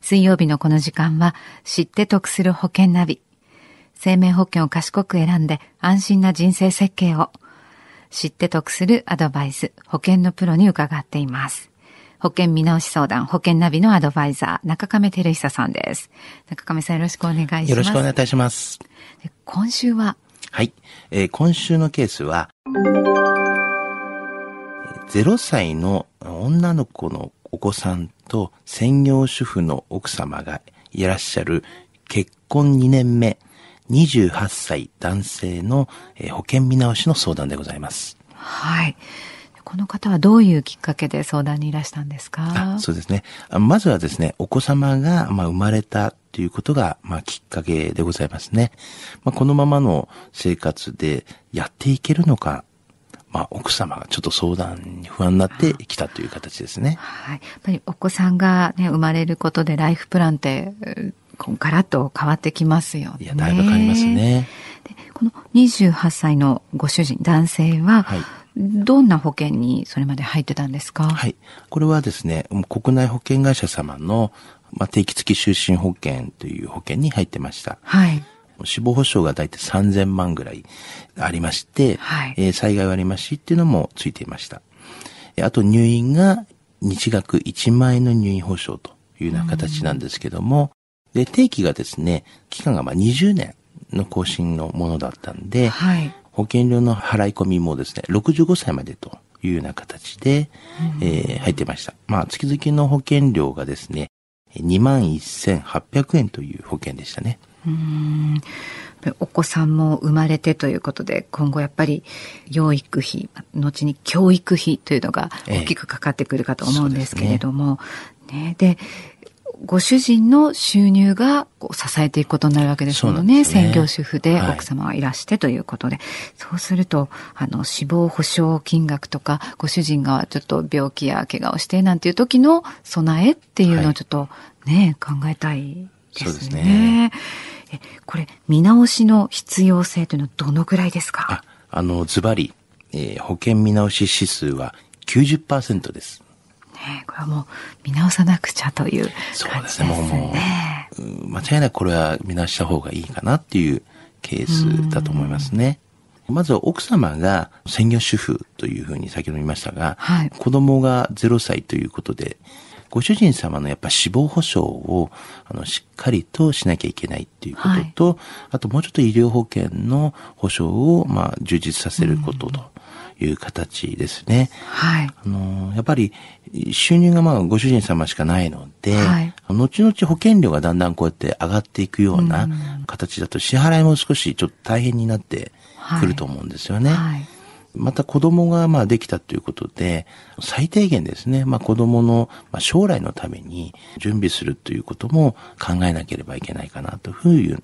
水曜日のこの時間は知って得する保険ナビ。生命保険を賢く選んで安心な人生設計を知って得するアドバイス、保険のプロに伺っています。保険見直し相談、保険ナビのアドバイザー、中亀照久さんです。中亀さんよろしくお願いします。よろしくお願いいたします。今週は？はい、えー、今週のケースは、0歳の女の子のお子さんと専業主婦の奥様がいらっしゃる結婚2年目、28歳男性の保険見直しの相談でございます。はい。この方はどういうきっかけで相談にいらしたんですか？そうですね。まずはですね、お子様が、まあ、生まれたということが、まあ、きっかけでございますね。まあ、このままの生活でやっていけるのか、まあ、奥様がちょっと相談に不安になってきたという形ですね。はい。やっぱりお子さんがね、生まれることでライフプランって、こんからと変わってきますよね。いや、だいぶ変わりますね。でこの28歳のご主人、男性は、はいどんな保険にそれまで入ってたんですか？はい。これはですね、国内保険会社様の、まあ、定期付き就寝保険という保険に入ってました。はい。死亡保障が大体3000万ぐらいありまして、はい、えー、災害割増っていうのもついていました。あと入院が日額1万円の入院保障というような形なんですけども、で、定期がですね、期間がまあ20年の更新のものだったんで、はい、保険料の払い込みもですね、65歳までというような形で、うん、えー、入ってました。まあ、月々の保険料がですね、21,800円という保険でしたね。うんお子さんも生まれてということで、今後やっぱり養育費、後に教育費というのが大きくかかってくるかと思うんですけれども、ええ、ね、で、ご主人の収入がこう支えていくことになるわけですよね。ね専業主婦で奥様はいらしてということで。はい、そうすると、あの、死亡保障金額とか、ご主人がちょっと病気や怪我をしてなんていう時の備えっていうのをちょっとね、はい、考えたいですね。そうですね。え、これ、見直しの必要性というのはどのくらいですか？あ、あの、ズバリ、えー、保険見直し指数は90%です。ね、これはもう見直さなくちゃという、ね、そうですね。もう、もう、間違いなくこれは見直した方がいいかなっていうケースだと思いますね。まずは奥様が専業主婦というふうに先ほど言いましたが、はい、子供が0歳ということで、ご主人様のやっぱ死亡保障をあのしっかりとしなきゃいけないっていうことと、はい、あともうちょっと医療保険の保障をまあ充実させることと。いう形ですね。はい。あの、やっぱり収入がまあご主人様しかないので、はい、後々保険料がだんだんこうやって上がっていくような形だと支払いも少しちょっと大変になってくると思うんですよね。はいはいまた子供がまあできたということで、最低限ですね、まあ子供の将来のために準備するということも考えなければいけないかなという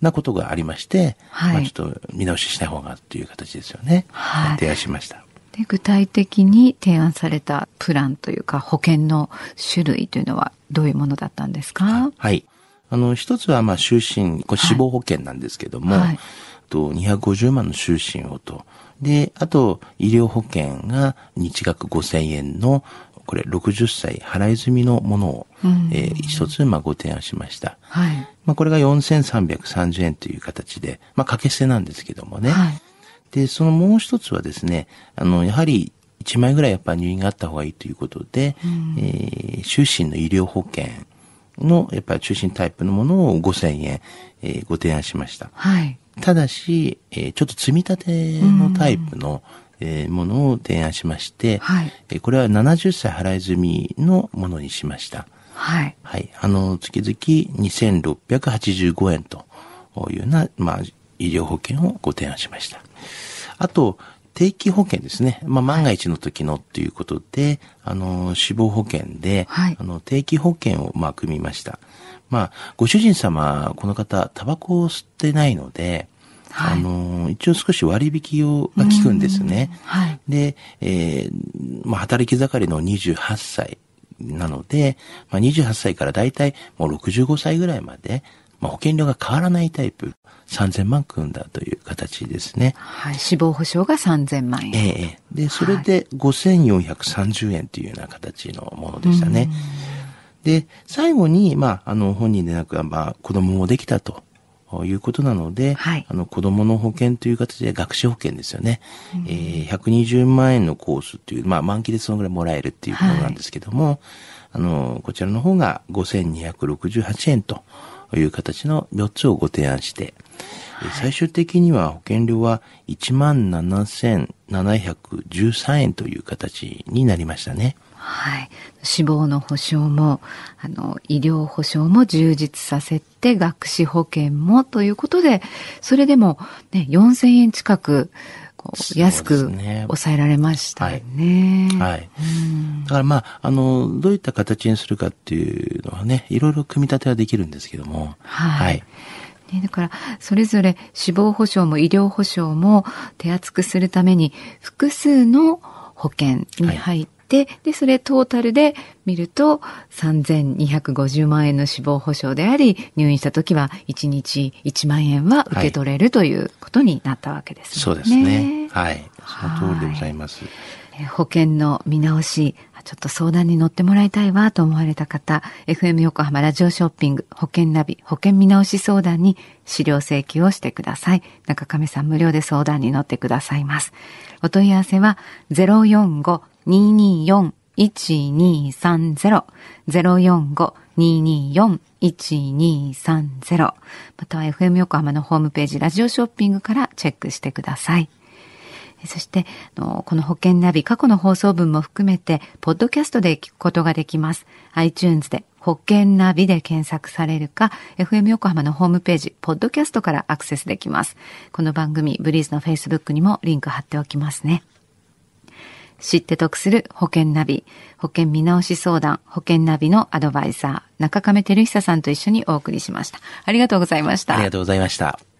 なことがありまして、はい、まあちょっと見直ししない方がっていう形ですよね。はい。提案しました。で具体的に提案されたプランというか保険の種類というのはどういうものだったんですか？はい。あの、一つはまあ就寝、これ死亡保険なんですけども、はい、と250万の就寝をと、で、あと医療保険が日額5000円のこれ60歳払い済みのものを、うん、えー、一つ、まあ、ご提案しました。はい。まあ、これが4330円という形で、まあ、掛け捨てなんですけどもね。はい。で、そのもう一つはですね、あの、やはり1枚ぐらいやっぱ入院があった方がいいということで、うん、えー、終身の医療保険の、やっぱり中心タイプのものを5000円、えー、ご提案しました。はい。ただし、えー、ちょっと積み立てのタイプの、うんえー、ものを提案しまして、はい、えー、これは70歳払い済みのものにしました。はい。はい。あの、月々2685円というような、まあ、医療保険をご提案しました。あと、定期保険ですね。まあ、万が一の時のっていうことで、はい、あの、死亡保険で、はい、あの、定期保険を、まあ、組みました。まあ、ご主人様、この方、タバコを吸ってないので、はい、あの、一応少し割引をが効くんですね。はい、で、えー、まあ、働き盛りの28歳なので、まあ、28歳からだいたいもう65歳ぐらいまで、まあ、保険料が変わらないタイプ、3000万組んだという形ですね。はい。死亡保障が3000万円。ええで、それで5430円というような形のものでしたね。で、最後に、まあ、あの、本人でなく、まあ、子供もできたと。いうことなので、はい、あの子供の保険という形で学資保険ですよね。うん、えー、120万円のコースっていう、まあ満期でそのぐらいもらえるっていうものなんですけども、はい、あの、こちらの方が5268円という形の4つをご提案して、はい、最終的には保険料は17,713円という形になりましたね。はい。死亡の保障も、あの、医療保障も充実させて、学資保険もということで、それでもね、4000円近く、安く抑えられましたよね。はい。はい、だからまあ、あの、どういった形にするかっていうのはね、いろいろ組み立てはできるんですけども。はい、はいね、だから、それぞれ死亡保障も医療保障も手厚くするために、複数の保険に入って、で、それトータルで見ると、3250万円の死亡保障であり、入院した時は1日1万円は受け取れる、ということになったわけですね。そうですね。はい。その通りでございます。保険の見直し、ちょっと相談に乗ってもらいたいわと思われた方、FM 横浜ラジオショッピング保険ナビ保険見直し相談に資料請求をしてください。中亀さん無料で相談に乗ってくださいます。お問い合わせは045-224-1230 045-224-1230または FM 横浜のホームページラジオショッピングからチェックしてください。そして、この保険ナビ、過去の放送分も含めて、ポッドキャストで聞くことができます。iTunes で保険ナビで検索されるか、FM 横浜のホームページ、ポッドキャストからアクセスできます。この番組、ブリーズの Facebook にもリンク貼っておきますね。知って得する保険ナビ、保険見直し相談、保険ナビのアドバイザー、中亀照久さんと一緒にお送りしました。ありがとうございました。ありがとうございました。